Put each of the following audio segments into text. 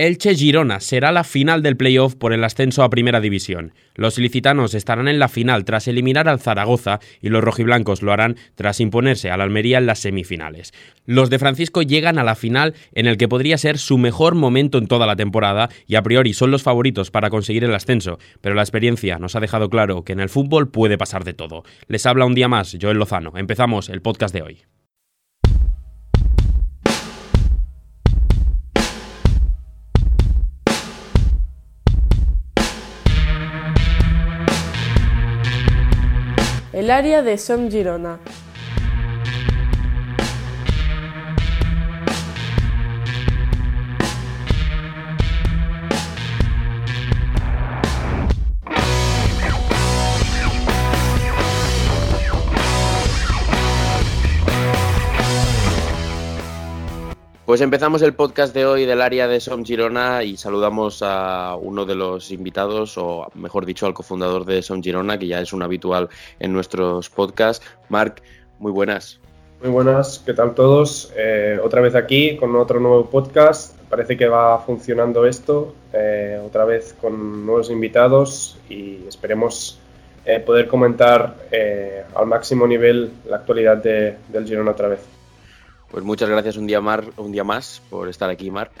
Elche-Girona será la final del playoff por el ascenso a Primera División. Los ilicitanos estarán en la final tras eliminar al Zaragoza y los rojiblancos lo harán tras imponerse al Almería en las semifinales. Los de Francisco llegan a la final en el que podría ser su mejor momento en toda la temporada y a priori son los favoritos para conseguir el ascenso, pero la experiencia nos ha dejado claro que en el fútbol puede pasar de todo. Les habla un día más Joel Lozano. Empezamos el podcast de hoy. Área de Som Girona. Pues empezamos el podcast de hoy del área de Som Girona y saludamos a uno de los invitados, o mejor dicho, al cofundador de Som Girona, que ya es un habitual en nuestros podcasts. Marc, muy buenas. Muy buenas, ¿qué tal todos? Eh, otra vez aquí con otro nuevo podcast. Parece que va funcionando esto, eh, otra vez con nuevos invitados y esperemos eh, poder comentar al máximo nivel la actualidad del Girona otra vez. Pues muchas gracias un día, más, por estar aquí, Marc.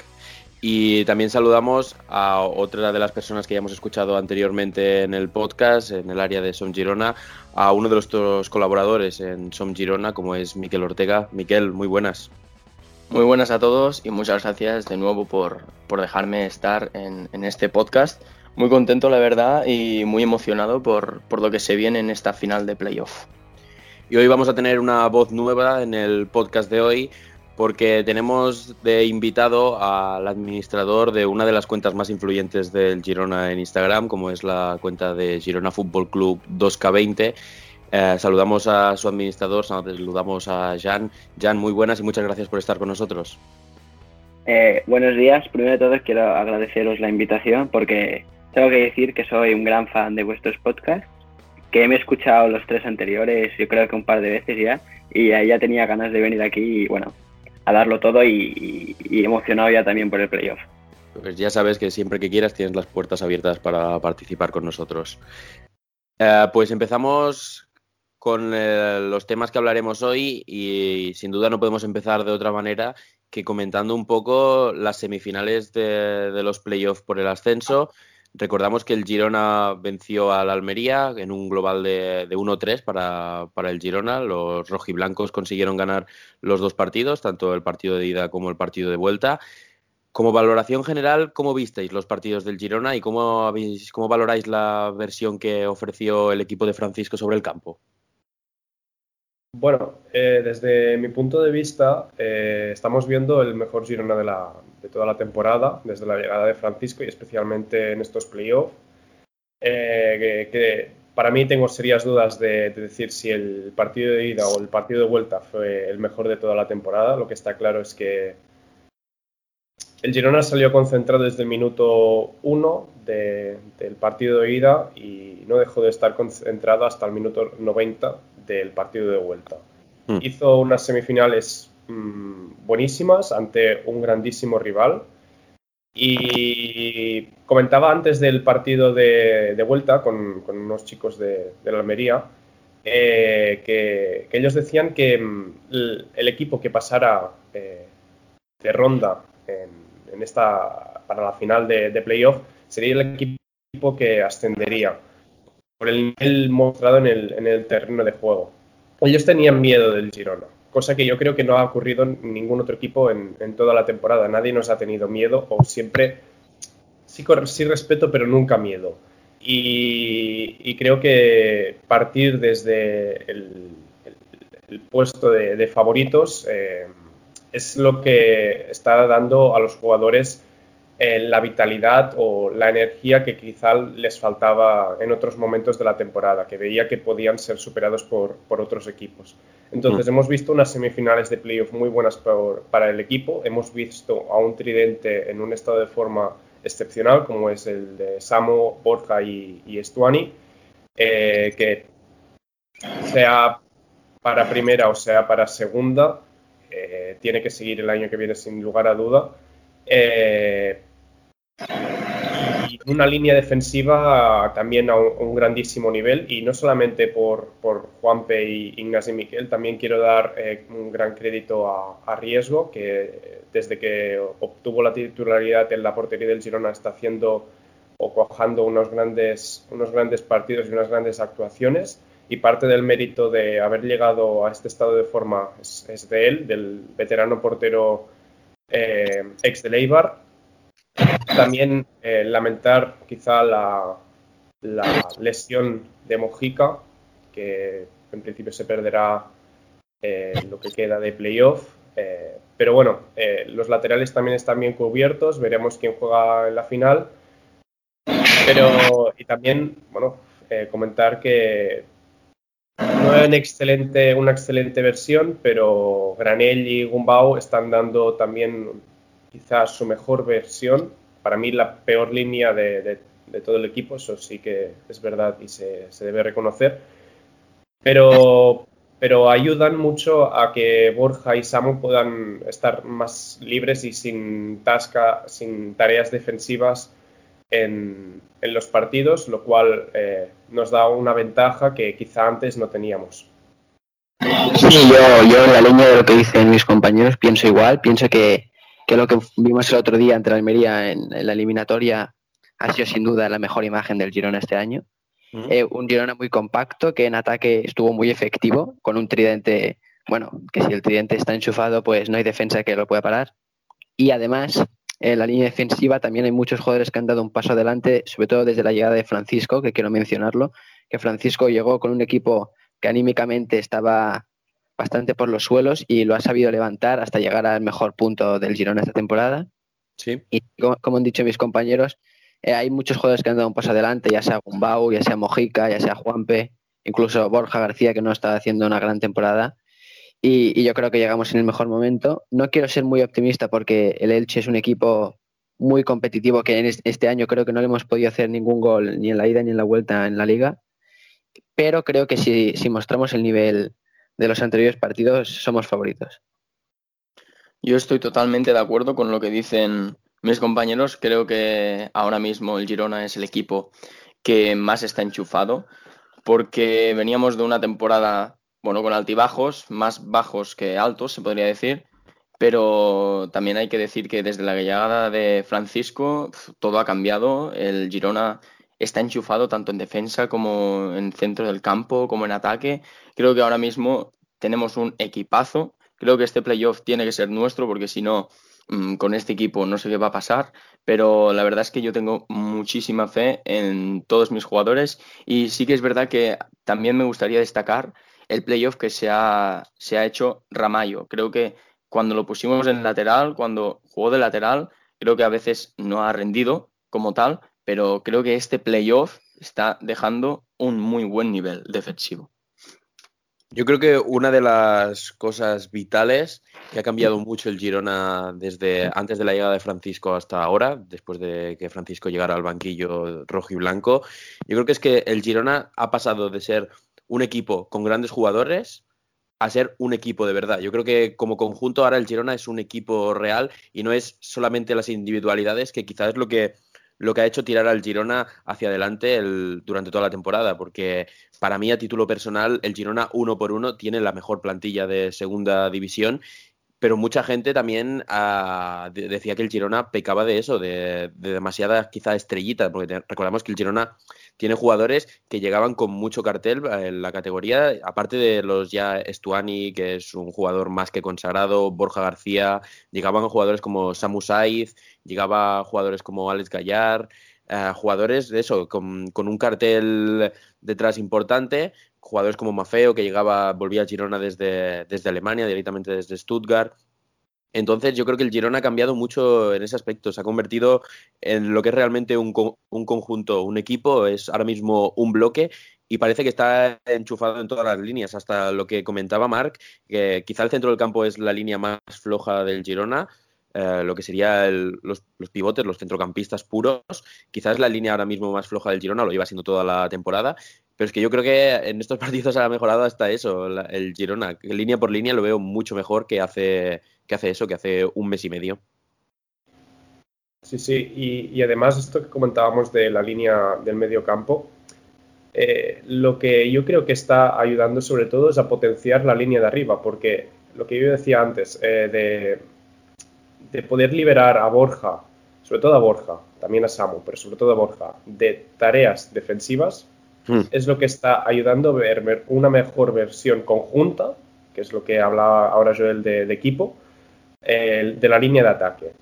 Y también saludamos a otra de las personas que ya hemos escuchado anteriormente en el podcast, en el área de Som Girona, a uno de nuestros colaboradores en Som Girona, como es Miquel Ortega. Miquel, muy buenas. Muy buenas a todos y muchas gracias de nuevo por, dejarme estar en, este podcast. Muy contento, la verdad, y muy emocionado por, por lo que se viene en esta final de playoff. Y hoy vamos a tener una voz nueva en el podcast de hoy porque tenemos de invitado al administrador de una de las cuentas más influyentes del Girona en Instagram, como es la cuenta de Girona Fútbol Club 2K20. Eh, saludamos a su administrador, saludamos a Jan. Jan, muy buenas y muchas gracias por estar con nosotros. Eh, buenos días. Primero de todo quiero agradeceros la invitación porque tengo que decir que soy un gran fan de vuestros podcasts que me he escuchado los tres anteriores, yo creo que un par de veces ya, y ya tenía ganas de venir aquí y bueno, a darlo todo y, emocionado ya también por el playoff. Pues ya sabes que siempre que quieras tienes las puertas abiertas para participar con nosotros. Eh, pues empezamos con eh, los temas que hablaremos hoy y sin duda no podemos empezar de otra manera que comentando un poco las semifinales de los playoffs por el ascenso. Recordamos que el Girona venció al Almería en un global de, 1-3 para, para, el Girona. Los rojiblancos consiguieron ganar los dos partidos, tanto el partido de ida como el partido de vuelta. Como valoración general, ¿cómo visteis los partidos del Girona y cómo, habéis, cómo valoráis la versión que ofreció el equipo de Francisco sobre el campo? Bueno, eh, desde mi punto de vista, eh, estamos viendo el mejor Girona de, la, de, toda la temporada, desde la llegada de Francisco y especialmente en estos playoffs. Eh, que, para mí tengo serias dudas de, decir si el partido de ida o el partido de vuelta fue el mejor de toda la temporada. Lo que está claro es que el Girona salió concentrado desde el minuto 1 del partido de ida y no dejó de estar concentrado hasta el minuto 90 del partido de vuelta. Hmm. Hizo unas semifinales mm, buenísimas ante un grandísimo rival. Y comentaba antes del partido de, vuelta con, unos chicos de, la Almería eh, que, ellos decían que mm, el, equipo que pasara eh, de ronda en, esta, para la final de, de playoff sería el equipo que ascendería por el nivel mostrado en el, en el terreno de juego. Ellos tenían miedo del Girona, cosa que yo creo que no ha ocurrido en ningún otro equipo en, toda la temporada. Nadie nos ha tenido miedo o siempre sí, sí respeto, pero nunca miedo. Y, creo que partir desde el, el, puesto de, favoritos eh, es lo que está dando a los jugadores eh, la vitalidad o la energía que quizá les faltaba en otros momentos de la temporada, que veía que podían ser superados por, otros equipos. Entonces mm. hemos visto unas semifinales de playoff muy buenas para el equipo, hemos visto a un tridente en un estado de forma excepcional como es el de Samo, Borja y, Estuani, eh, que sea para primera o sea para segunda, eh, tiene que seguir el año que viene sin lugar a duda. Una línea defensiva también a un, grandísimo nivel. Y no solamente por, por Juanpe y Ignacio Miquel, también quiero dar eh, un gran crédito a, Riesgo, que desde que obtuvo la titularidad en la portería del Girona está haciendo o cuajando unos grandes, unos grandes partidos y unas grandes actuaciones. Y parte del mérito de haber llegado a este estado de forma es, de él, del veterano portero eh, ex de Leibar también eh, lamentar quizá la, lesión de Mojica, que en principio se perderá eh, lo que queda de playoff. Eh, pero bueno, los laterales también están bien cubiertos, veremos quién juega en la final. Pero, y también, bueno, comentar que no es excelente, una excelente versión, pero Granell y Gumbau están dando también quizás su mejor versión. Para mí la peor línea de, todo el equipo, eso sí que es verdad y se, debe reconocer. Pero, pero ayudan mucho a que Borja y Samu puedan estar más libres y sin tasca, sin tareas defensivas en, los partidos, lo cual eh, nos da una ventaja que quizá antes no teníamos. Sí, yo, yo en la línea de lo que dicen mis compañeros pienso igual, pienso que que lo que vimos el otro día entre Almería en, la eliminatoria ha sido sin duda la mejor imagen del Girona este año. Eh, un Girona muy compacto que en ataque estuvo muy efectivo, con un tridente, bueno, que si el tridente está enchufado, pues no hay defensa que lo pueda parar. Y además, en la línea defensiva también hay muchos jugadores que han dado un paso adelante, sobre todo desde la llegada de Francisco, que quiero mencionarlo, que Francisco llegó con un equipo que anímicamente estaba bastante por los suelos y lo ha sabido levantar hasta llegar al mejor punto del Girona esta temporada. Sí. Y como, han dicho mis compañeros, eh, hay muchos jugadores que han dado un paso adelante, ya sea Gumbau, ya sea Mojica, ya sea Juanpe, incluso Borja García, que no está haciendo una gran temporada. Y, yo creo que llegamos en el mejor momento. No quiero ser muy optimista porque el Elche es un equipo muy competitivo que en este año creo que no le hemos podido hacer ningún gol ni en la ida ni en la vuelta en la liga. Pero creo que si, si mostramos el nivel de los anteriores partidos somos favoritos. Yo estoy totalmente de acuerdo con lo que dicen mis compañeros. Creo que ahora mismo el Girona es el equipo que más está enchufado porque veníamos de una temporada, bueno, con altibajos, más bajos que altos, se podría decir, pero también hay que decir que desde la llegada de Francisco todo ha cambiado. El Girona está enchufado tanto en defensa como en centro del campo, como en ataque. Creo que ahora mismo tenemos un equipazo. Creo que este playoff tiene que ser nuestro porque si no, mm, con este equipo no sé qué va a pasar. Pero la verdad es que yo tengo muchísima fe en todos mis jugadores y sí que es verdad que también me gustaría destacar el playoff que se ha, se ha hecho Ramallo. Creo que cuando lo pusimos en lateral, cuando jugó de lateral, creo que a veces no ha rendido como tal, pero creo que este playoff está dejando un muy buen nivel defensivo. Yo creo que una de las cosas vitales que ha cambiado mucho el Girona desde antes de la llegada de Francisco hasta ahora, después de que Francisco llegara al banquillo rojo y blanco, yo creo que es que el Girona ha pasado de ser un equipo con grandes jugadores a ser un equipo de verdad. Yo creo que como conjunto ahora el Girona es un equipo real y no es solamente las individualidades, que quizás es lo que lo que ha hecho tirar al Girona hacia adelante durante toda la temporada, porque para mí a título personal el Girona uno por uno tiene la mejor plantilla de segunda división pero mucha gente también ah, decía que el Girona pecaba de eso, de, de demasiada quizá estrellita, porque recordamos que el Girona tiene jugadores que llegaban con mucho cartel en la categoría, aparte de los ya Estuani, que es un jugador más que consagrado, Borja García, llegaban jugadores como Samu Saiz, llegaba jugadores como Alex Gallar, eh, jugadores de eso, con, con, un cartel detrás importante, jugadores como Mafeo, que llegaba, volvía a Girona desde, desde Alemania, directamente desde Stuttgart. Entonces yo creo que el Girona ha cambiado mucho en ese aspecto, se ha convertido en lo que es realmente un, un, conjunto, un equipo, es ahora mismo un bloque y parece que está enchufado en todas las líneas, hasta lo que comentaba Marc, que quizá el centro del campo es la línea más floja del Girona, eh, lo que serían los, pivotes, los centrocampistas puros. Quizás la línea ahora mismo más floja del Girona, lo lleva siendo toda la temporada, pero es que yo creo que en estos partidos ha mejorado hasta eso, el Girona. Línea por línea lo veo mucho mejor que hace, que hace eso, que hace un mes y medio. Sí, sí, y, además esto que comentábamos de la línea del medio campo, eh, lo que yo creo que está ayudando sobre todo es a potenciar la línea de arriba, porque lo que yo decía antes, eh, de, de, poder liberar a Borja, sobre todo a Borja, también a Samu, pero sobre todo a Borja, de tareas defensivas, hmm. es lo que está ayudando a ver una mejor versión conjunta, que es lo que hablaba ahora Joel de, de equipo, eh, de la línea de ataque.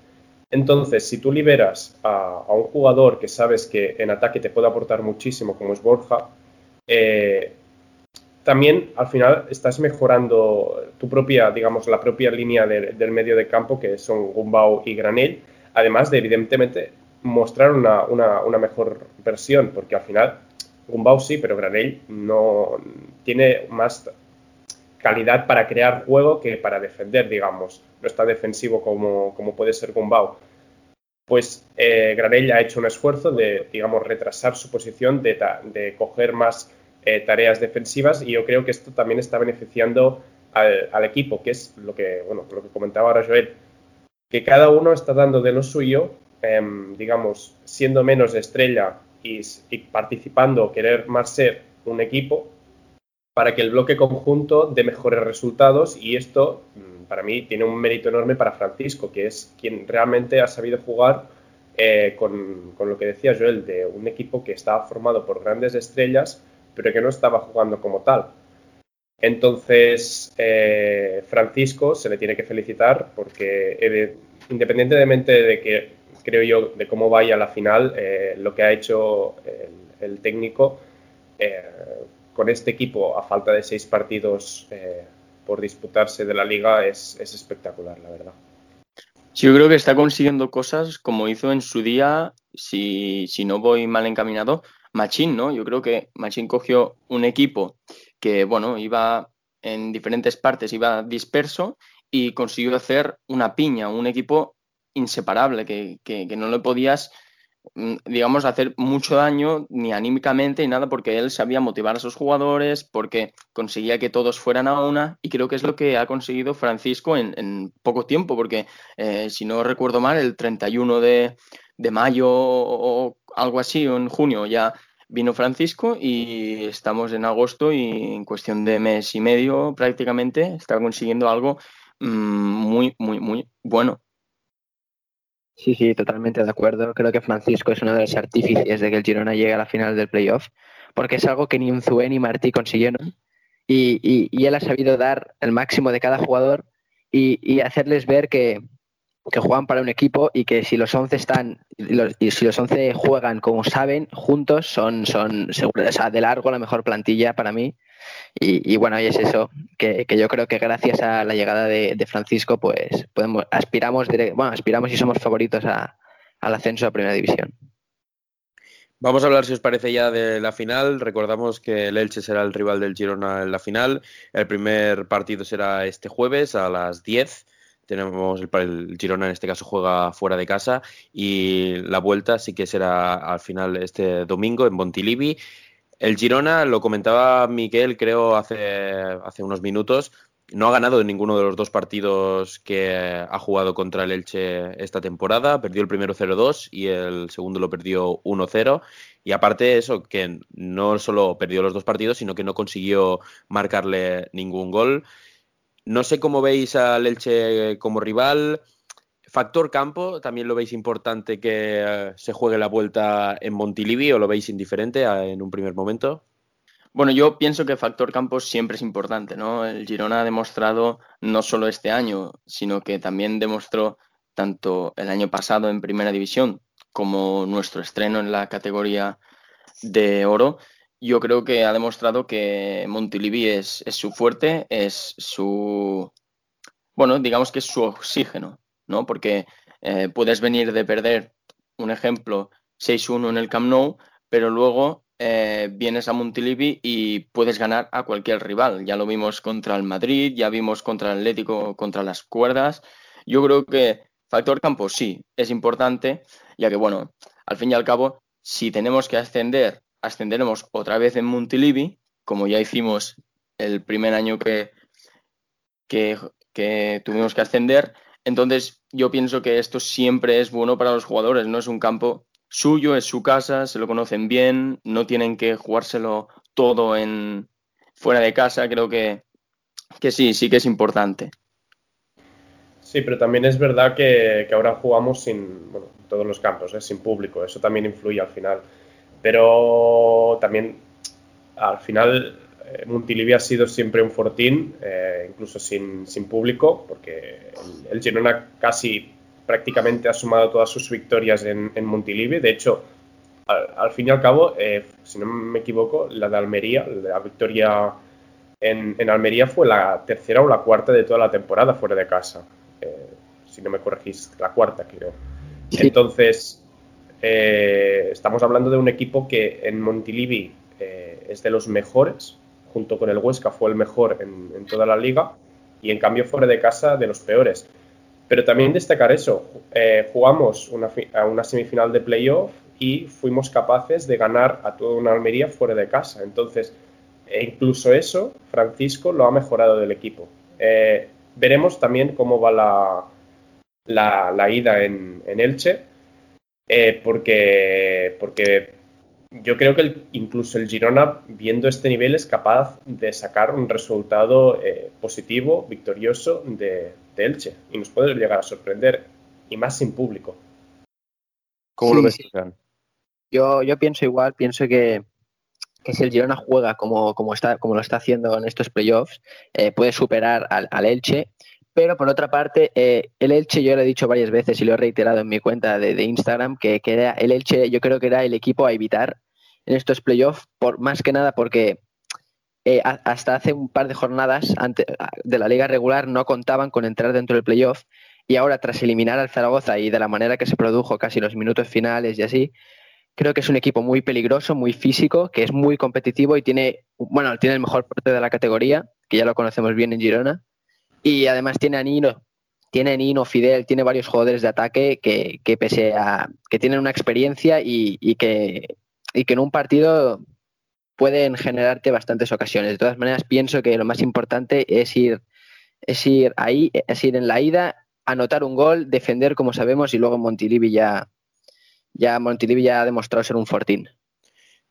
Entonces, si tú liberas a, un jugador que sabes que en ataque te puede aportar muchísimo, como es Borja, eh, también al final estás mejorando tu propia, digamos, la propia línea del medio de campo, que son Gumbau y Granel, además de, evidentemente, mostrar una, una, mejor versión, porque al final Gumbau sí, pero Granel no tiene más calidad para crear juego que para defender, digamos. No está defensivo como, como puede ser Gumbau. Pues eh, Granell ha hecho un esfuerzo de, digamos, retrasar su posición, de, de coger más eh, tareas defensivas y yo creo que esto también está beneficiando al, equipo, que es lo que, bueno, lo que comentaba ahora Joel, que cada uno está dando de lo suyo, em, digamos, siendo menos estrella y, y participando, querer más ser un equipo, para que el bloque conjunto dé mejores resultados y esto mm, para mí tiene un mérito enorme para Francisco, que es quien realmente ha sabido jugar eh, con, lo que decía Joel, de un equipo que estaba formado por grandes estrellas, pero que no estaba jugando como tal. Entonces, eh, Francisco se le tiene que felicitar porque eh, independientemente de que creo yo de cómo vaya la final, lo que ha hecho el, el técnico con este equipo a falta de seis partidos eh, por disputarse de la liga es, espectacular, la verdad. Sí, yo creo que está consiguiendo cosas como hizo en su día, si, no voy mal encaminado, Machín, ¿no? Yo creo que Machín cogió un equipo que, bueno, iba en diferentes partes, iba disperso y consiguió hacer una piña, un equipo inseparable, que, que no le podías digamos, hacer mucho daño ni anímicamente ni nada, porque él sabía motivar a sus jugadores, porque conseguía que todos fueran a una, y creo que es lo que ha conseguido Francisco en, poco tiempo, porque eh, si no recuerdo mal, el 31 de, de mayo o algo así, o en junio ya vino Francisco y estamos en agosto y en cuestión de mes y medio prácticamente está consiguiendo algo mm, muy, muy, muy bueno. Sí, sí, totalmente de acuerdo. Creo que Francisco es uno de los artífices de que el Girona llegue a la final del playoff, porque es algo que ni Unzué ni Martí consiguieron. Y, y, él ha sabido dar el máximo de cada jugador y, hacerles ver que, que, juegan para un equipo y que si los 11 están y si los 11 juegan como saben, juntos son, son o sea, de largo la mejor plantilla para mí. Y, bueno, y es eso, que, yo creo que gracias a la llegada de, Francisco, pues podemos, aspiramos, bueno, aspiramos y somos favoritos al ascenso a Primera División. Vamos a hablar, si os parece, ya de la final. Recordamos que el Elche será el rival del Girona en la final. El primer partido será este jueves a las 10. Tenemos el, el, Girona en este caso juega fuera de casa y la vuelta sí que será al final este domingo en Montilivi. El Girona, lo comentaba Miquel, creo, hace, hace unos minutos, no ha ganado en ninguno de los dos partidos que ha jugado contra el Elche esta temporada. Perdió el primero 0-2 y el segundo lo perdió 1-0. Y aparte eso, que no solo perdió los dos partidos, sino que no consiguió marcarle ningún gol. No sé cómo veis al Elche como rival. Factor campo, ¿también lo veis importante que eh, se juegue la vuelta en Montilivi o lo veis indiferente en un primer momento? Bueno, yo pienso que factor campo siempre es importante, ¿no? El Girona ha demostrado no solo este año, sino que también demostró tanto el año pasado en Primera División como nuestro estreno en la categoría de oro. Yo creo que ha demostrado que Montilivi es, es su fuerte, es su, bueno, digamos que es su oxígeno, ¿no? Porque eh, puedes venir de perder, un ejemplo, 6-1 en el Camp Nou, pero luego eh, vienes a Montilivi y puedes ganar a cualquier rival. Ya lo vimos contra el Madrid, ya vimos contra el Atlético, contra las cuerdas. Yo creo que factor campo sí es importante, ya que, bueno, al fin y al cabo, si tenemos que ascender, ascenderemos otra vez en Montilivi, como ya hicimos el primer año que, que, que tuvimos que ascender, Entonces, yo pienso que esto siempre es bueno para los jugadores, no es un campo suyo, es su casa, se lo conocen bien, no tienen que jugárselo todo en fuera de casa, creo que, que sí, sí que es importante. Sí, pero también es verdad que, ahora jugamos sin, todos los campos, ¿eh? sin público, eso también influye al final. Pero también al final Montilivi ha sido siempre un fortín, eh, incluso sin, público, porque el, Girona casi prácticamente ha sumado todas sus victorias en, en Montilivi. De hecho, al, fin y al cabo, si no me equivoco, la de Almería, la victoria en, en, Almería fue la tercera o la cuarta de toda la temporada fuera de casa. Eh, si no me corregís, la cuarta creo. Entonces, eh, estamos hablando de un equipo que en Montilivi eh, es de los mejores, junto con el Huesca fue el mejor en, toda la liga, y en cambio fuera de casa de los peores. Pero también destacar eso, jugamos una, a una semifinal de playoff y fuimos capaces de ganar a toda una Almería fuera de casa. Entonces, incluso eso, Francisco lo ha mejorado del equipo. Veremos también cómo va la, la, ida en, Elche, eh, porque, porque yo creo que incluso el Girona, viendo este nivel, es capaz de sacar un resultado eh, positivo, victorioso de, Elche. Y nos puede llegar a sorprender, y más sin público. ¿Cómo lo ves, Yo, yo pienso igual, pienso que, que si el Girona juega como, como, está, como lo está haciendo en estos playoffs, eh, puede superar al, al, Elche. Pero por otra parte, eh, el Elche, yo lo he dicho varias veces y lo he reiterado en mi cuenta de, Instagram, que, que, era el Elche, yo creo que era el equipo a evitar en estos playoffs, por, más que nada porque eh, hasta hace un par de jornadas de la liga regular no contaban con entrar dentro del playoff y ahora tras eliminar al Zaragoza y de la manera que se produjo casi los minutos finales y así, Creo que es un equipo muy peligroso, muy físico, que es muy competitivo y tiene, bueno, tiene el mejor porte de la categoría, que ya lo conocemos bien en Girona. Y además tiene a Nino, tiene Nino, Fidel, tiene varios jugadores de ataque que, que pese a que tienen una experiencia y, que, y que en un partido pueden generarte bastantes ocasiones. De todas maneras, pienso que lo más importante es ir, es ir ahí, es ir en la ida, anotar un gol, defender como sabemos y luego Montilivi ya, ya Montilivi ya ha demostrado ser un fortín.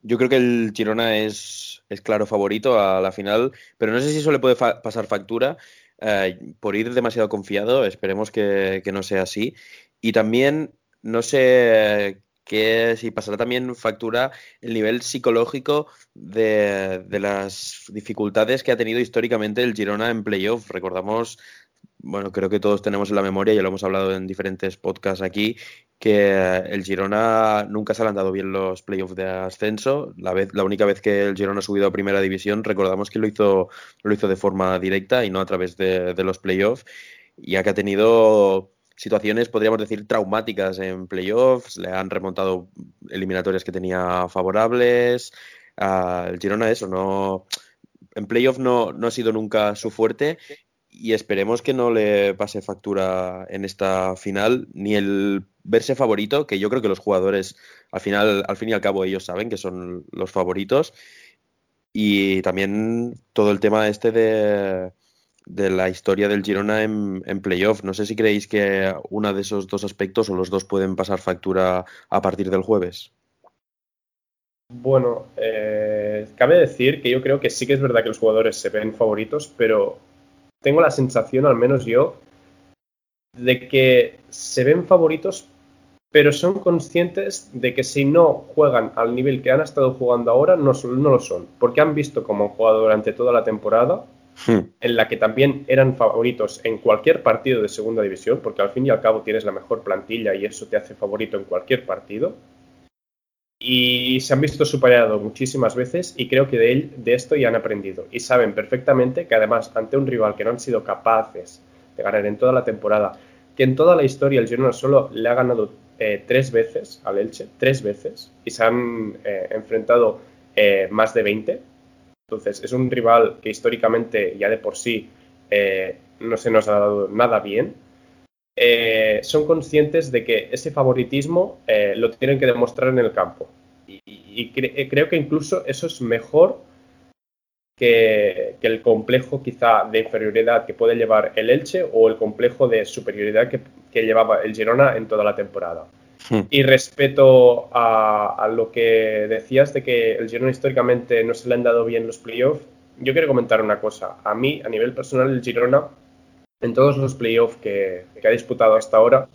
Yo creo que el Girona es, es claro favorito a la final, pero no sé si eso le puede pasar factura eh, por ir demasiado confiado. Esperemos que, no sea así. Y también no sé que si pasará también factura el nivel psicológico de, de, las dificultades que ha tenido históricamente el Girona en playoff. Recordamos bueno, creo que todos tenemos en la memoria, ya lo hemos hablado en diferentes podcasts aquí, que el Girona nunca se le han dado bien los playoffs de ascenso. La, vez, la única vez que el Girona ha subido a primera división, recordamos que lo hizo, lo hizo de forma directa y no a través de, los playoffs, ya que ha tenido situaciones, podríamos decir, traumáticas en playoffs, le han remontado eliminatorias que tenía favorables. el Girona eso, no en playoff no, no ha sido nunca su fuerte y esperemos que no le pase factura en esta final ni el verse favorito, que yo creo que los jugadores al final, al fin y al cabo ellos saben que son los favoritos y también todo el tema este de, de la historia del Girona en, en, playoff. No sé si creéis que uno de esos dos aspectos o los dos pueden pasar factura a partir del jueves. Bueno, eh, cabe decir que yo creo que sí que es verdad que los jugadores se ven favoritos, pero tengo la sensación, al menos yo, de que se ven favoritos, pero son conscientes de que si no juegan al nivel que han estado jugando ahora, no, no lo son, porque han visto cómo han jugado durante toda la temporada, hmm. en la que también eran favoritos en cualquier partido de segunda división, porque al fin y al cabo tienes la mejor plantilla y eso te hace favorito en cualquier partido y se han visto superados muchísimas veces y creo que de, él, de esto ya han aprendido y saben perfectamente que además ante un rival que no han sido capaces de ganar en toda la temporada, que en toda la historia el Girona solo le ha ganado eh, tres veces al Elche, tres veces, y se han eh, enfrentado eh, más de 20. Entonces es un rival que históricamente ya de por sí no se nos ha dado nada bien eh, son conscientes de que ese favoritismo eh, lo tienen que demostrar en el campo. Y, eh, creo que incluso eso es mejor que, el complejo quizá de inferioridad que puede llevar el Elche o el complejo de superioridad que, llevaba el Girona en toda la temporada. Hmm. Y respecto a, lo que decías de que el Girona históricamente no se le han dado bien los playoffs, yo quiero comentar una cosa. A mí, a nivel personal, el Girona, en todos los playoffs que, que ha disputado hasta ahora,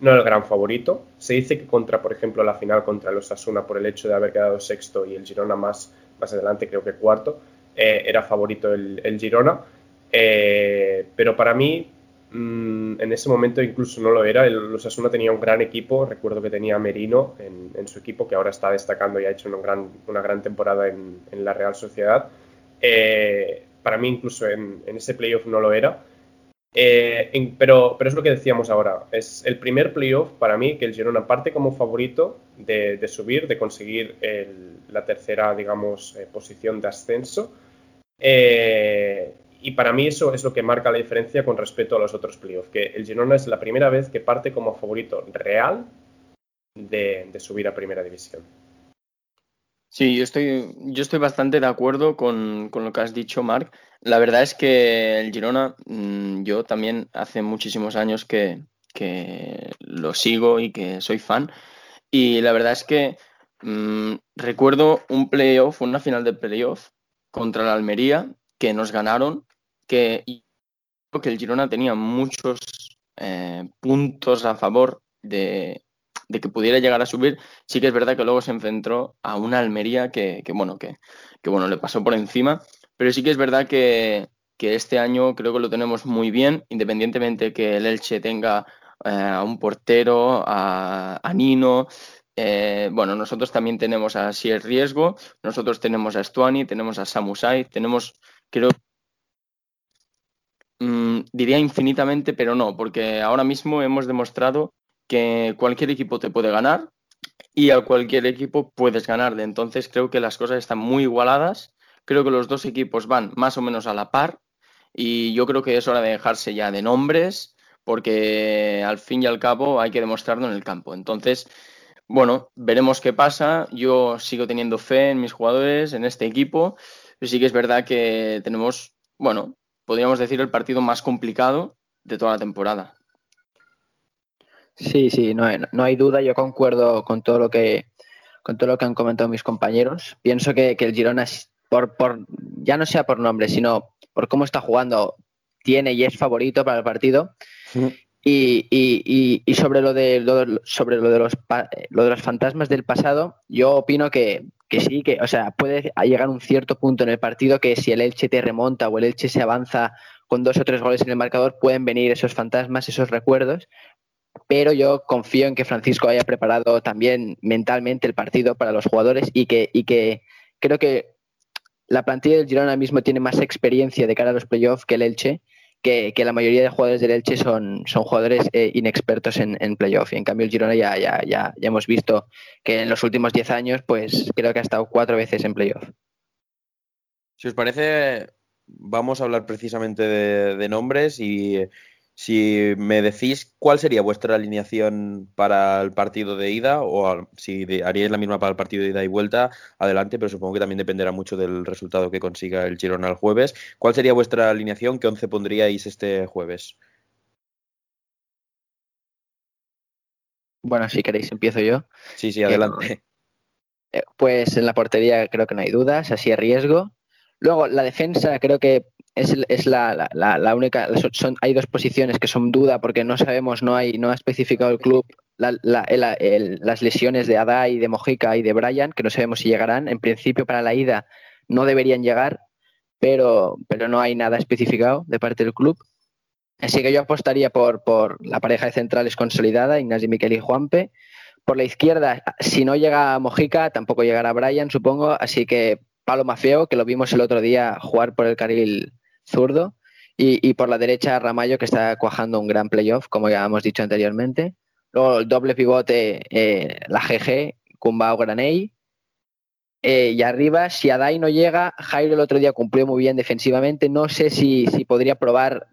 no es el gran favorito. Se dice que contra, por ejemplo, la final contra los Asuna por el hecho de haber quedado sexto y el Girona más, más adelante, creo que cuarto, eh, era favorito el, Girona. Eh, pero para mí, mm, en ese momento incluso no lo era. El Osasuna tenía un gran equipo. Recuerdo que tenía Merino en, su equipo, que ahora está destacando y ha hecho una gran, una gran temporada en, la Real Sociedad. Eh, para mí, incluso en, ese playoff no lo era. Pero, pero es lo que decíamos ahora. Es el primer playoff para mí que el Girona parte como favorito de, subir, de conseguir la tercera, digamos, posición de ascenso. Eh, y para mí eso es lo que marca la diferencia con respecto a los otros playoffs, que el Girona es la primera vez que parte como favorito real de, subir a primera división. Sí, yo estoy, yo estoy bastante de acuerdo con, lo que has dicho, Marc. La verdad es que el Girona, mm, yo también hace muchísimos años que, lo sigo y que soy fan. Y la verdad es que mm, recuerdo un playoff, una final de playoff, contra la Almería, que nos ganaron, que, que el Girona tenía muchos eh, puntos a favor de, que pudiera llegar a subir. Sí que es verdad que luego se enfrentó a una Almería que, bueno, que, bueno, le pasó por encima, pero sí que es verdad que, este año creo que lo tenemos muy bien, independientemente que el Elche tenga eh, a un portero, a, a Nino, eh, bueno, nosotros también tenemos a Sier Riesgo, nosotros tenemos a Stuani, tenemos a Samusai, tenemos, creo, mm, diría infinitamente, pero no, porque ahora mismo hemos demostrado que cualquier equipo te puede ganar y a cualquier equipo puedes ganarle. Entonces creo que las cosas están muy igualadas, creo que los dos equipos van más o menos a la par y yo creo que es hora de dejarse ya de nombres porque al fin y al cabo hay que demostrarlo en el campo. Entonces, bueno, veremos qué pasa. Yo sigo teniendo fe en mis jugadores, en este equipo. Sí que es verdad que tenemos, bueno, podríamos decir el partido más complicado de toda la temporada. Sí, sí, no hay, no hay duda. Yo concuerdo con todo lo que con todo lo que han comentado mis compañeros. Pienso que, el Girona, por, por, ya no sea por nombre, sino por cómo está jugando, tiene y es favorito para el partido. Y, sobre lo de sobre lo de los lo de los fantasmas del pasado, yo opino que, sí, que, o sea, puede llegar un cierto punto en el partido que si el Elche te remonta o el Elche se avanza con dos o tres goles en el marcador, pueden venir esos fantasmas, esos recuerdos. Pero yo confío en que Francisco haya preparado también mentalmente el partido para los jugadores y que, y que creo que la plantilla del Girona mismo tiene más experiencia de cara a los playoffs que el Elche que, la mayoría de jugadores del Elche son, son jugadores eh, inexpertos en, en, playoff. Y en cambio el Girona ya, ya, ya, ya hemos visto que en los últimos 10 años, pues creo que ha estado cuatro veces en playoff. Si os parece, vamos a hablar precisamente de nombres y si me decís cuál sería vuestra alineación para el partido de ida o si haríais la misma para el partido de ida y vuelta, adelante, pero supongo que también dependerá mucho del resultado que consiga el Girona el jueves. ¿Cuál sería vuestra alineación? ¿Qué once pondríais este jueves? Bueno, si queréis empiezo yo. Sí, sí, adelante. Eh, pues en la portería creo que no hay dudas, así es riesgo. Luego, la defensa creo que es, la, única. Hay dos posiciones que son duda porque no sabemos, no hay, no ha especificado el club las lesiones de Adai, de Mojica y de Brian, que no sabemos si llegarán. En principio, para la ida no deberían llegar, pero, pero no hay nada especificado de parte del club. Así que yo apostaría por, por la pareja de centrales consolidada, Ignacio Miquel y Juanpe. Por la izquierda, si no llega Mojica, tampoco llegará Brian, supongo. Así que Palo Mafeo, que lo vimos el otro día jugar por el carril zurdo. Y, por la derecha Ramallo, que está cuajando un gran playoff, como ya hemos dicho anteriormente. Luego el doble pivote, eh, la GG, Kumbao Graney. Eh, y arriba, si Adai no llega, Jairo el otro día cumplió muy bien defensivamente. No sé si, si podría probar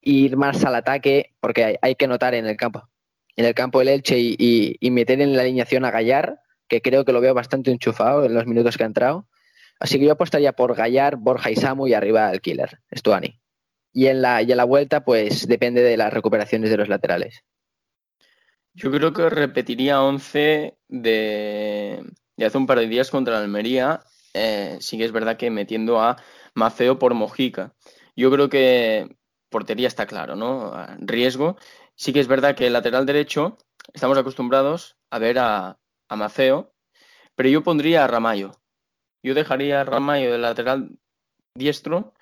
ir más al ataque, porque hay, que notar en el campo, en el campo el Elche y, y, meter en la alineación a Gallar, que creo que lo veo bastante enchufado en los minutos que ha entrado. Así que yo apostaría por Gallar, Borja y Samu y arriba el killer, Stuani. Y en la, y en la vuelta, pues depende de las recuperaciones de los laterales. Yo creo que repetiría 11 de, hace un par de días contra la Almería. Eh, sí que es verdad que metiendo a Maceo por Mojica. Yo creo que portería está claro, ¿no? Riesgo. Sí que es verdad que el lateral derecho estamos acostumbrados a ver a, a Maceo, pero yo pondría a Ramallo. Yo dejaría a Ramallo de lateral diestro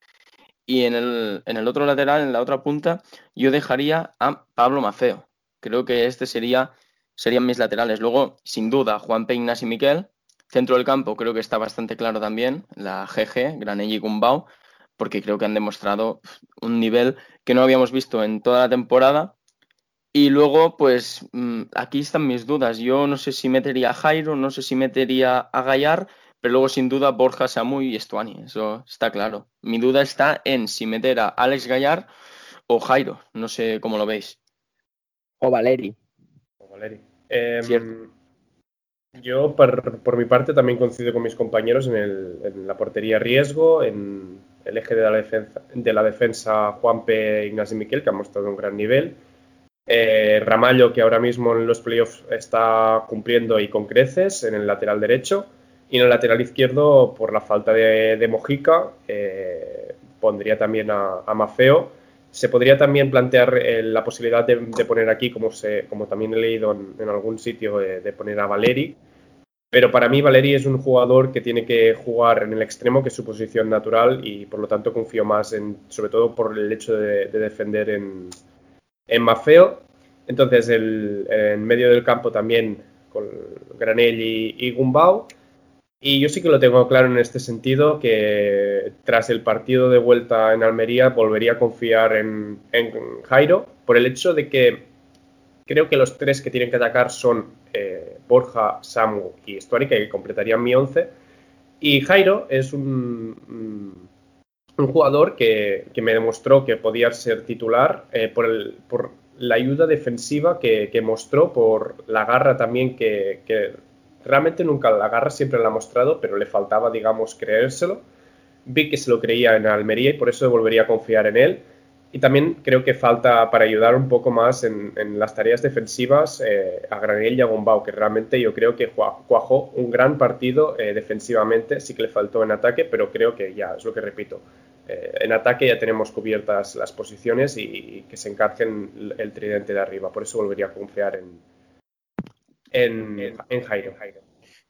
y en el, en el otro lateral, en la otra punta, yo dejaría a Pablo Maceo. Creo que este sería, serían mis laterales. Luego, sin duda, Juan Peinas y Miquel. Centro del campo creo que está bastante claro también, la GG, Granelli y Gumbau, porque creo que han demostrado un nivel que no habíamos visto en toda la temporada. Y luego, pues mm, aquí están mis dudas. Yo no sé si metería a Jairo, no sé si metería a Gallar, pero luego sin duda Borja, Samu y Estuani, eso está claro. Mi duda está en si meter a Alex Gallar o Jairo, no sé cómo lo veis. O Valeri. O Valeri. Em, yo, por, mi parte, también coincido con mis compañeros en, la portería riesgo, en el eje de la defensa, de la defensa Juanpe, Ignacio Miquel, que ha mostrado un gran nivel. Eh, Ramallo, que ahora mismo en los playoffs está cumpliendo y con creces en el lateral derecho. Y en el lateral izquierdo, por la falta de, Mojica, eh, pondría también a, Mafeo se podría también plantear eh, la posibilidad de, poner aquí, como, se, como también he leído en, algún sitio, de poner a Valeri. Pero para mí Valeri es un jugador que tiene que jugar en el extremo, que es su posición natural, y por lo tanto confío más en, sobre todo por el hecho de, defender en, en Mafeo. Entonces, en medio del campo también con Granelli y Gumbau. Y yo sí que lo tengo claro en este sentido, que tras el partido de vuelta en Almería volvería a confiar en, Jairo, por el hecho de que creo que los tres que tienen que atacar son eh, Borja, Samu y Stuari, que completarían mi once. Y Jairo es un, un jugador que, me demostró que podía ser titular eh, por, el, por la ayuda defensiva que, mostró, por la garra también que Realmente nunca la garra siempre la ha mostrado, pero le faltaba, digamos, creérselo. Vi que se lo creía en Almería y por eso volvería a confiar en él. Y también creo que falta para ayudar un poco más en, las tareas defensivas eh, a Granel y a Gombau, que realmente yo creo que cuajó un gran partido eh, defensivamente. Sí que le faltó en ataque, pero creo que ya, es lo que repito. Eh, en ataque ya tenemos cubiertas las posiciones y, que se encarguen el tridente de arriba. Por eso volvería a confiar en, en, Jairo.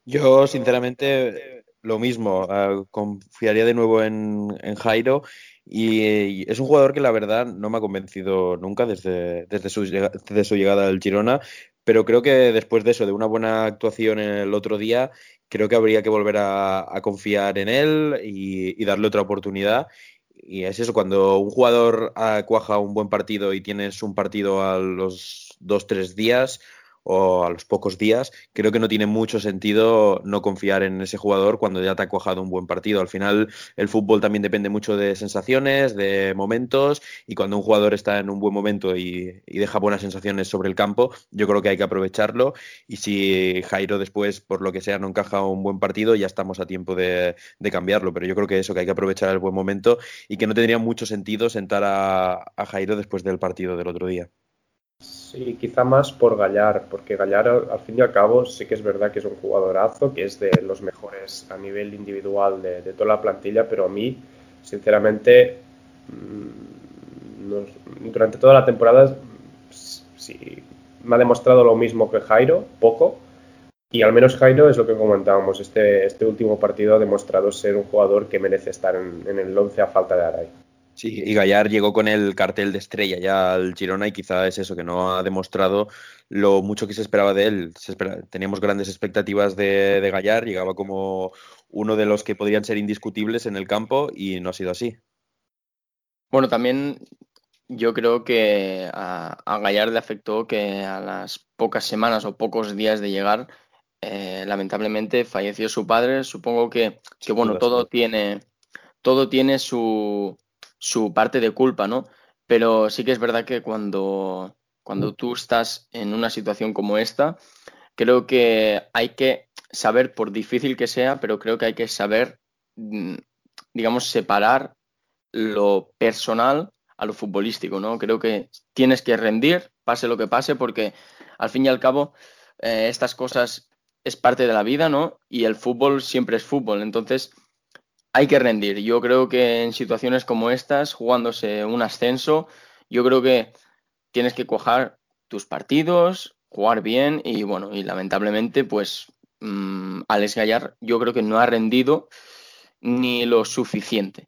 Yo, sinceramente, lo mismo. Ah, confiaría de nuevo en, Jairo. Y, es un jugador que la verdad no me ha convencido nunca desde, desde, su, llegada al Girona. Pero creo que después de eso, de una buena actuación el otro día, creo que habría que volver a, confiar en él y, darle otra oportunidad. Y es eso, cuando un jugador cuaja un buen partido y tienes un partido a los dos, tres días, o a los pocos días, creo que no tiene mucho sentido no confiar en ese jugador cuando ya te ha cuajado un buen partido. Al final, el fútbol también depende mucho de sensaciones, de momentos, y cuando un jugador está en un buen momento y, deja buenas sensaciones sobre el campo, yo creo que hay que aprovecharlo. Y si Jairo después, por lo que sea, no encaja un buen partido, ya estamos a tiempo de, cambiarlo. Pero yo creo que eso, que hay que aprovechar el buen momento y que no tendría mucho sentido sentar a Jairo después del partido del otro día. Sí, quizá más por Gallar, porque Gallar al fin y al cabo sí que es verdad que es un jugadorazo, que es de los mejores a nivel individual de, toda la plantilla, pero a mí, sinceramente, mm, durante toda la temporada sí, me ha demostrado lo mismo que Jairo, poco, y al menos Jairo es lo que comentábamos, este, este último partido ha demostrado ser un jugador que merece estar en, en el 11 a falta de Aray. Sí, y Gallar llegó con el cartel de estrella ya al Girona y quizá es eso, que no ha demostrado lo mucho que se esperaba de él. teníamos grandes expectativas de, de Gallar, llegaba como uno de los que podrían ser indiscutibles en el campo y no ha sido así. Bueno, también yo creo que a, a Gallar le afectó que a las pocas semanas o pocos días de llegar, eh, lamentablemente falleció su padre. Supongo que, que bueno, todo tiene, todo tiene su, su parte de culpa, ¿no? Pero sí que es verdad que cuando, cuando tú estás en una situación como esta, creo que hay que saber, por difícil que sea, pero creo que hay que saber mm, digamos, separar lo personal a lo futbolístico, ¿no? Creo que tienes que rendir, pase lo que pase, porque al fin y al cabo eh, estas cosas es parte de la vida, ¿no? Y el fútbol siempre es fútbol, entonces hay que rendir. Yo creo que en situaciones como estas, jugándose un ascenso, yo creo que tienes que cojar tus partidos, jugar bien y bueno, y lamentablemente pues mmm, Alex Gallar yo creo que no ha rendido ni lo suficiente.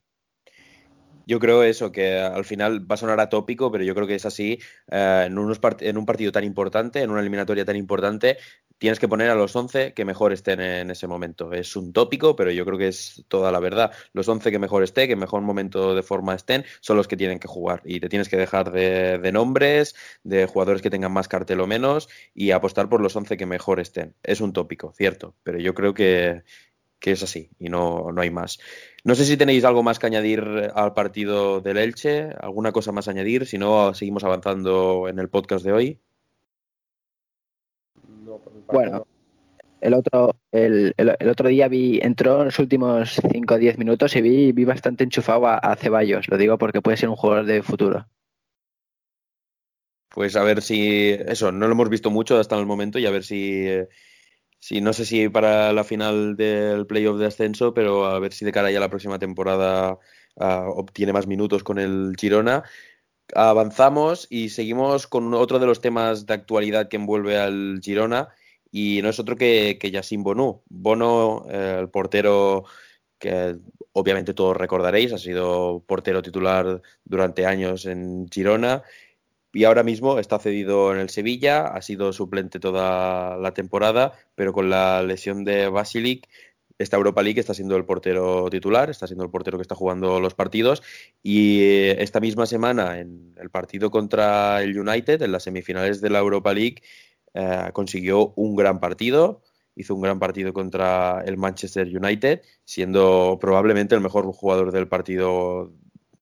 Yo creo eso, que al final va a sonar atópico, pero yo creo que es así. Eh, en un partido tan importante, en una eliminatoria tan importante, tienes que poner a los 11 que mejor estén en ese momento. Es un tópico, pero yo creo que es toda la verdad. Los 11 que mejor estén, que mejor momento de forma estén, son los que tienen que jugar. Y te tienes que dejar de, nombres, de jugadores que tengan más cartel o menos, y apostar por los 11 que mejor estén. Es un tópico, cierto, pero yo creo que, que es así y no, no hay más. No sé si tenéis algo más que añadir al partido del Elche, alguna cosa más añadir, si no, seguimos avanzando en el podcast de hoy. Bueno, el otro, el, el, otro día vi, entró en los últimos 5 o 10 minutos y vi, vi bastante enchufado a, a, Ceballos, lo digo porque puede ser un jugador de futuro. Pues a ver si, eso, no lo hemos visto mucho hasta el momento y a ver si... Sí, no sé si para la final del playoff de ascenso, pero a ver si de cara ya a la próxima temporada uh, obtiene más minutos con el Girona. Avanzamos y seguimos con otro de los temas de actualidad que envuelve al Girona y no es otro que, que Yacine Bono. Bono, eh, el portero que obviamente todos recordaréis, ha sido portero titular durante años en Girona y ahora mismo está cedido en el Sevilla, ha sido suplente toda la temporada, pero con la lesión de Basilic, esta Europa League está siendo el portero titular, está siendo el portero que está jugando los partidos. Y eh, esta misma semana en el partido contra el United, en las semifinales de la Europa League, eh, consiguió un gran partido, hizo un gran partido contra el Manchester United, siendo probablemente el mejor jugador del partido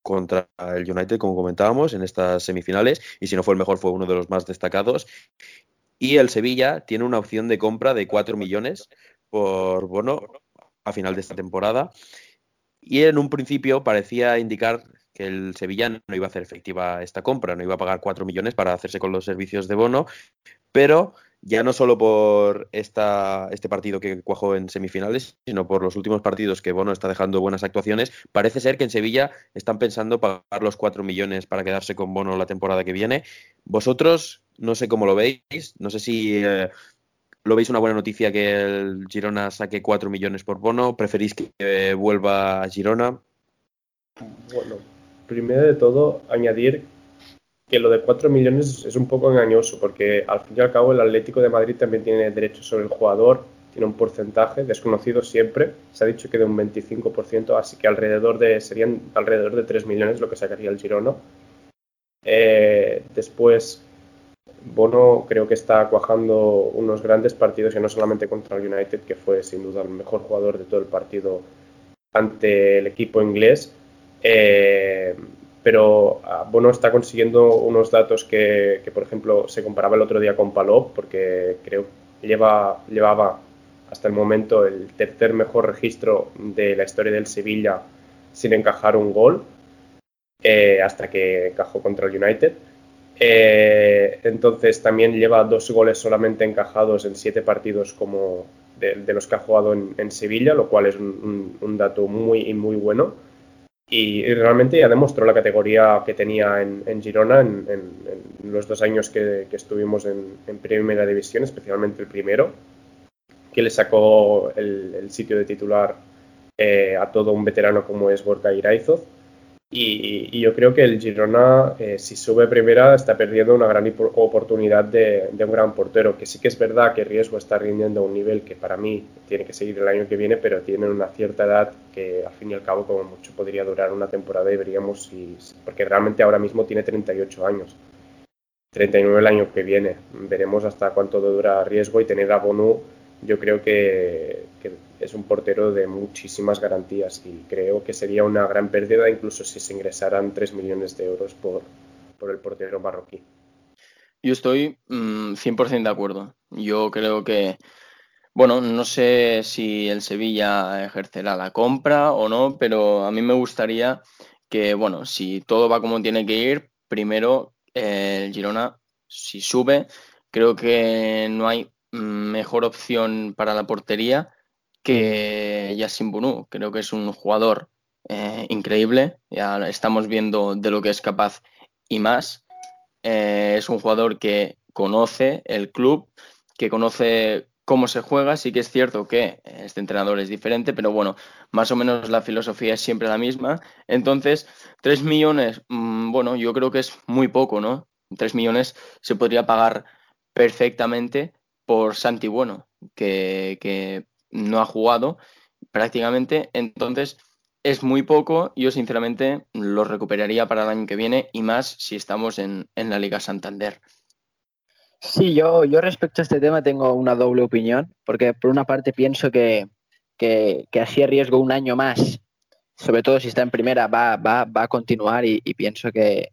contra el United, como comentábamos, en estas semifinales, y si no fue el mejor, fue uno de los más destacados. Y el Sevilla tiene una opción de compra de 4 millones por Bono a final de esta temporada. Y en un principio parecía indicar que el Sevilla no iba a hacer efectiva esta compra, no iba a pagar 4 millones para hacerse con los servicios de Bono, pero ya no solo por esta, este partido que cuajó en semifinales, sino por los últimos partidos que Bono está dejando buenas actuaciones, parece ser que en Sevilla están pensando pagar los 4 millones para quedarse con Bono la temporada que viene. Vosotros, no sé cómo lo veis, no sé si eh, lo veis una buena noticia que el Girona saque 4 millones por Bono, preferís que eh, vuelva a Girona. Bueno, primero de todo, añadir que lo de 4 millones es un poco engañoso, porque al fin y al cabo el Atlético de Madrid también tiene derecho sobre el jugador, tiene un porcentaje desconocido siempre, se ha dicho que de un 25%, así que alrededor de, serían alrededor de 3 millones lo que sacaría el Girona. Eh, después, Bono creo que está cuajando unos grandes partidos, y no solamente contra el United, que fue sin duda el mejor jugador de todo el partido ante el equipo inglés. Eh, pero ah, Bono está consiguiendo unos datos que, por ejemplo, se comparaba el otro día con Palop, porque creo que lleva, llevaba hasta el momento el tercer mejor registro de la historia del Sevilla sin encajar un gol, eh, hasta que encajó contra el United. Eh, entonces también lleva dos goles solamente encajados en siete partidos como de, de los que ha jugado en, en, Sevilla, lo cual es un, un, un dato muy, muy bueno y, y, realmente ya demostró la categoría que tenía en, en Girona en, en, los dos años que, que estuvimos en, primera división, especialmente el primero, que le sacó el, el sitio de titular eh, a todo un veterano como es Borja Iraizoz. Y, y, yo creo que el Girona, eh, si sube primera, está perdiendo una gran oportunidad de, de, un gran portero, que sí que es verdad que Riesgo está rindiendo a un nivel que para mí tiene que seguir el año que viene, pero tiene una cierta edad que al fin y al cabo como mucho podría durar una temporada y veríamos si, porque realmente ahora mismo tiene 38 años. 39 el año que viene. Veremos hasta cuánto dura Riesgo y tener a Bonu yo creo que, que, es un portero de muchísimas garantías y creo que sería una gran pérdida incluso si se ingresaran 3 millones de euros por, por el portero marroquí. Yo estoy mmm, 100% de acuerdo. Yo creo que Bueno, no sé si el Sevilla ejercerá la compra o no, pero a mí me gustaría que, bueno, si todo va como tiene que ir, primero eh, el Girona, si sube, creo que no hay mejor opción para la portería que Yassin Bunu. Creo que es un jugador eh, increíble, ya estamos viendo de lo que es capaz y más. Eh, es un jugador que conoce el club, que conoce cómo se juega. Sí que es cierto que este entrenador es diferente, pero bueno, más o menos la filosofía es siempre la misma. Entonces, 3 millones, mm, bueno, yo creo que es muy poco, ¿no? 3 millones se podría pagar perfectamente por Santi Bueno, que, que no ha jugado prácticamente. Entonces, es muy poco. Yo, sinceramente, lo recuperaría para el año que viene y más si estamos en, en la Liga Santander. Sí, yo, yo respecto a este tema tengo una doble opinión, porque por una parte pienso que, que, así riesgo un año más, sobre todo si está en primera, va, va, va a continuar y, pienso que,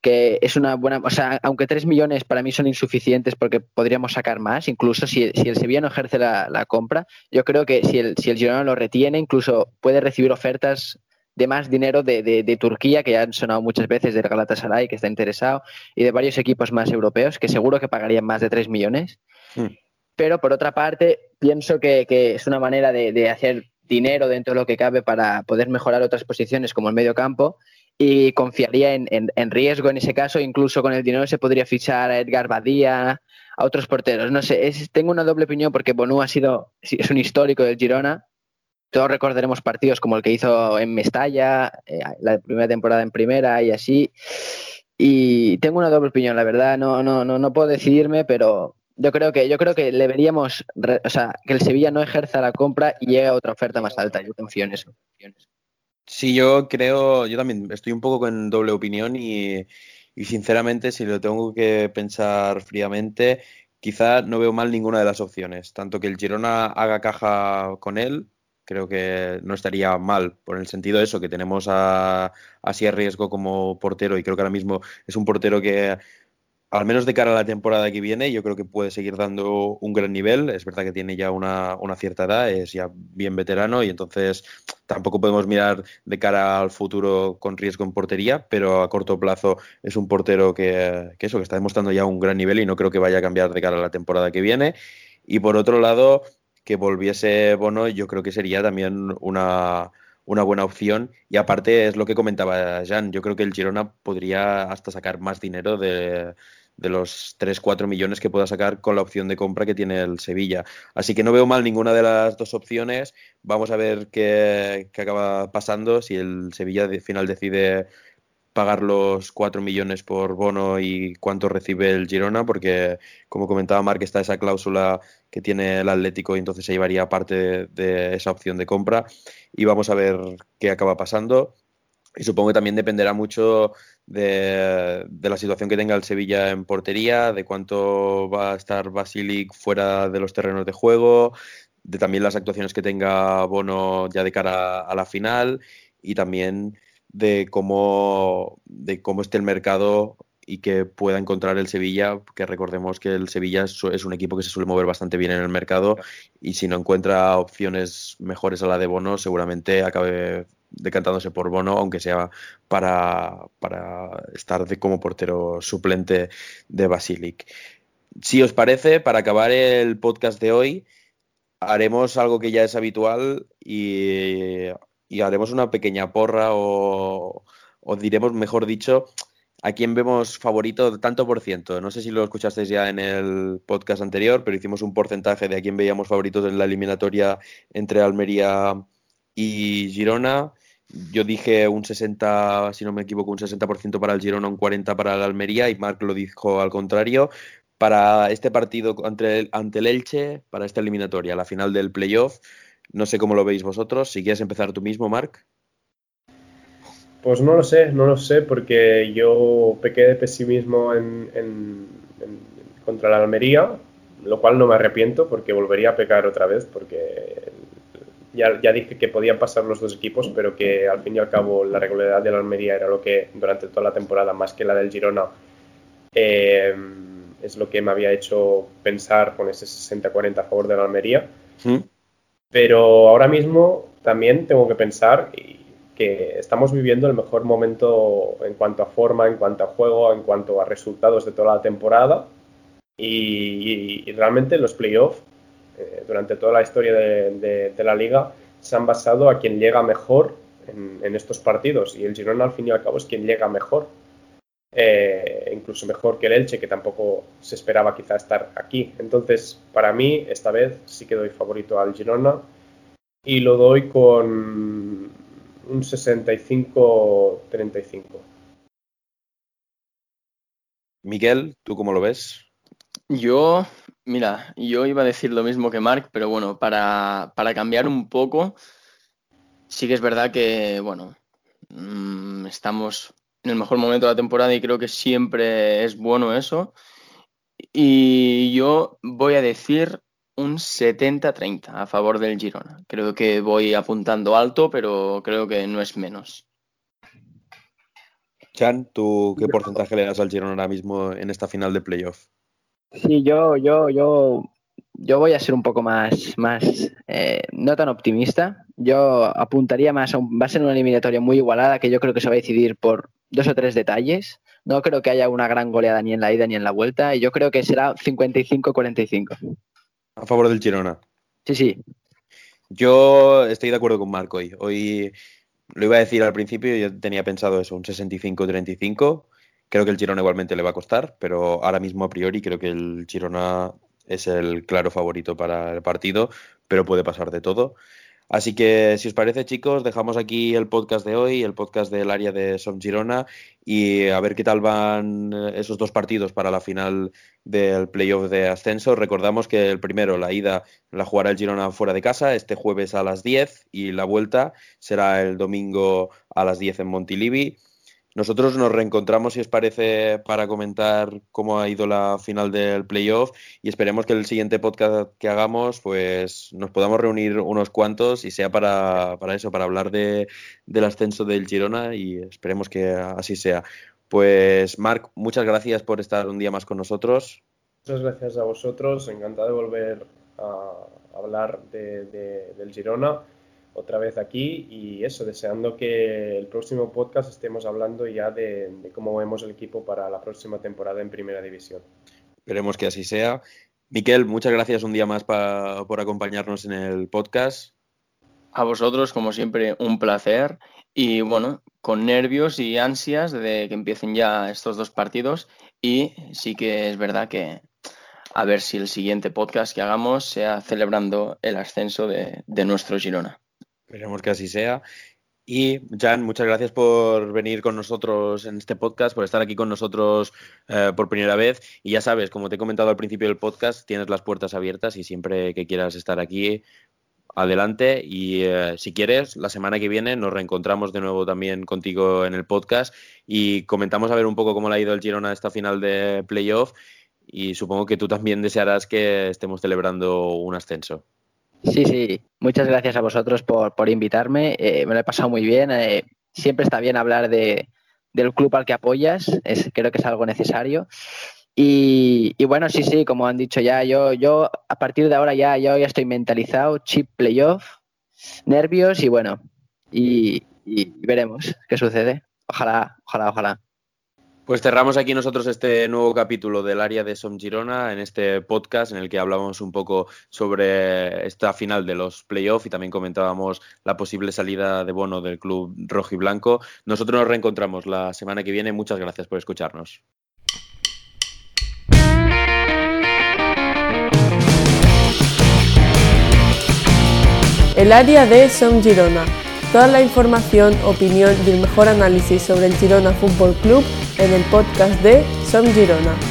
que, es una buena, o sea, aunque 3 millones para mí son insuficientes porque podríamos sacar más, incluso si, si el Sevilla no ejerce la, la, compra, yo creo que si el, si el Girona lo retiene, incluso puede recibir ofertas de más dinero de, de, Turquía, que ya han sonado muchas veces, del Galatasaray, que está interesado, y de varios equipos más europeos, que seguro que pagarían más de 3 millones. Hmm. Pero por otra parte, pienso que, es una manera de, hacer dinero dentro de lo que cabe para poder mejorar otras posiciones como el medio campo y confiaría en, riesgo en ese caso. Incluso con el dinero se podría fichar a Edgar Badía, a otros porteros. No sé, tengo una doble opinión porque Bonú ha sido, es un histórico del Girona todos recordaremos partidos como el que hizo en Mestalla, eh, la primera temporada en primera y así. Y tengo una doble opinión, la verdad, no, no, no, no puedo decidirme, pero yo creo que, yo creo que le veríamos, o sea, que el Sevilla no ejerza la compra y llegue a otra oferta más alta. Yo confío en eso. Sí, yo creo, yo también estoy un poco con doble opinión y, sinceramente, si lo tengo que pensar fríamente, quizá no veo mal ninguna de las opciones. Tanto que el Girona haga caja con él, creo que no estaría mal, por el sentido de eso, que tenemos a, a Riesgo como portero y creo que ahora mismo es un portero que, al menos de cara a la temporada que viene, yo creo que puede seguir dando un gran nivel. Es verdad que tiene ya una, una cierta edad, es ya bien veterano y entonces tampoco podemos mirar de cara al futuro con riesgo en portería, pero a corto plazo es un portero que, que eso, que está demostrando ya un gran nivel y no creo que vaya a cambiar de cara a la temporada que viene. Y por otro lado, que volviese Bono, yo creo que sería también una, buena opción. Y aparte es lo que comentaba Jan, yo creo que el Girona podría hasta sacar más dinero de, los 3-4 millones que pueda sacar con la opción de compra que tiene el Sevilla. Así que no veo mal ninguna de las dos opciones. Vamos a ver qué, qué acaba pasando si el Sevilla al final decide pagar los 4 millones por bono y cuánto recibe el Girona, porque como comentaba Marc, está esa cláusula que tiene el Atlético y entonces se llevaría parte de, esa opción de compra y vamos a ver qué acaba pasando. Y supongo que también dependerá mucho de, de, la situación que tenga el Sevilla en portería, de cuánto va a estar Basilic fuera de los terrenos de juego, de también las actuaciones que tenga Bono ya de cara a la final y también de cómo, de cómo esté el mercado y que pueda encontrar el Sevilla, que recordemos que el Sevilla es un equipo que se suele mover bastante bien en el mercado y si no encuentra opciones mejores a la de Bono, seguramente acabe decantándose por Bono, aunque sea para, para estar de, como portero suplente de Basilic. Si os parece, para acabar el podcast de hoy, haremos algo que ya es habitual y haremos una pequeña porra o, diremos, mejor dicho, a quién vemos favorito tanto por ciento. No sé si lo escuchasteis ya en el podcast anterior, pero hicimos un porcentaje de a quién veíamos favoritos en la eliminatoria entre Almería y Girona. Yo dije un 60, si no me equivoco, un 60% para el Girona, un 40% para el Almería y Marc lo dijo al contrario. Para este partido ante el, ante el Elche, para esta eliminatoria, la final del playoff, no sé cómo lo veis vosotros. Si quieres empezar tú mismo, Marc. Pues no lo sé, no lo sé, porque yo pequé de pesimismo en, contra la Almería, lo cual no me arrepiento porque volvería a pecar otra vez, porque ya, ya, dije que podían pasar los dos equipos, pero que al fin y al cabo la regularidad de la Almería era lo que durante toda la temporada, más que la del Girona, eh, es lo que me había hecho pensar con ese 60-40 a favor de la Almería. ¿Mm? Pero ahora mismo también tengo que pensar que estamos viviendo el mejor momento en cuanto a forma, en cuanto a juego, en cuanto a resultados de toda la temporada. Y, realmente los playoffs, eh, durante toda la historia de, la liga, se han basado a quien llega mejor en, estos partidos. Y el Girona, al fin y al cabo, es quien llega mejor. Eh, incluso mejor que el Elche, que tampoco se esperaba quizá estar aquí. Entonces, para mí, esta vez sí que doy favorito al Girona y lo doy con un 65-35. Miguel, ¿tú cómo lo ves? Yo, mira, yo iba a decir lo mismo que Mark, pero bueno, para, para cambiar un poco, sí que es verdad que, bueno, mm, estamos en el mejor momento de la temporada y creo que siempre es bueno eso. Y yo voy a decir un 70-30 a favor del Girona. Creo que voy apuntando alto, pero creo que no es menos. Chan, ¿tú qué porcentaje le das al Girona ahora mismo en esta final de playoff? Sí, yo, yo, yo, yo voy a ser un poco más, más eh, no tan optimista. Yo apuntaría más a va a ser una eliminatoria muy igualada que yo creo que se va a decidir por dos o tres detalles. No creo que haya una gran goleada ni en la ida ni en la vuelta. Y yo creo que será 55-45. A favor del Girona. Sí, sí. Yo estoy de acuerdo con Marco hoy. Hoy lo iba a decir al principio, yo tenía pensado eso, un 65-35. Creo que el Girona igualmente le va a costar, pero ahora mismo a priori creo que el Girona es el claro favorito para el partido, pero puede pasar de todo. Así que, si os parece, chicos, dejamos aquí el podcast de hoy, el podcast del área de Som Girona, y a ver qué tal van esos dos partidos para la final del playoff de ascenso. Recordamos que el primero, la ida, la jugará el Girona fuera de casa, este jueves a las 10, y la vuelta será el domingo a las 10 en Montilivi. Nosotros nos reencontramos, si os parece, para comentar cómo ha ido la final del playoff y esperemos que el siguiente podcast que hagamos, pues nos podamos reunir unos cuantos y sea para, eso, para hablar de, del ascenso del Girona y esperemos que así sea. Pues Marc, muchas gracias por estar un día más con nosotros. Muchas gracias a vosotros, encantado de volver a hablar del Girona otra vez aquí y eso, deseando que el próximo podcast estemos hablando ya de, cómo vemos el equipo para la próxima temporada en Primera División. Esperemos que así sea. Miquel, muchas gracias un día más por acompañarnos en el podcast. A vosotros, como siempre, un placer y bueno, con nervios y ansias de que empiecen ya estos dos partidos y sí que es verdad que a ver si el siguiente podcast que hagamos sea celebrando el ascenso de nuestro Girona. Esperemos que así sea. Y Jan, muchas gracias por venir con nosotros en este podcast, por estar aquí con nosotros eh, por primera vez. Y ya sabes, como te he comentado al principio del podcast, tienes las puertas abiertas y siempre que quieras estar aquí, adelante. Y eh, si quieres, la semana que viene nos reencontramos de nuevo también contigo en el podcast y comentamos a ver un poco cómo le ha ido el Girona a esta final de playoff. Y supongo que tú también desearás que estemos celebrando un ascenso. Sí, sí. Muchas gracias a vosotros por, por invitarme. Eh, me lo he pasado muy bien. Eh, siempre está bien hablar de, del club al que apoyas. Es, creo que es algo necesario. Y, bueno, sí, sí, como han dicho ya, yo, yo a partir de ahora ya, yo ya estoy mentalizado, chip playoff, nervios y bueno, y veremos qué sucede. Ojalá, ojalá, ojalá. Pues cerramos aquí nosotros este nuevo capítulo del área de Som Girona en este podcast en el que hablamos un poco sobre esta final de los playoffs y también comentábamos la posible salida de bono del club rojo y blanco. Nosotros nos reencontramos la semana que viene. Muchas gracias por escucharnos. El área de Som Girona. Toda la información, opinión y el mejor análisis sobre el Girona Fútbol Club en el podcast de Som Girona.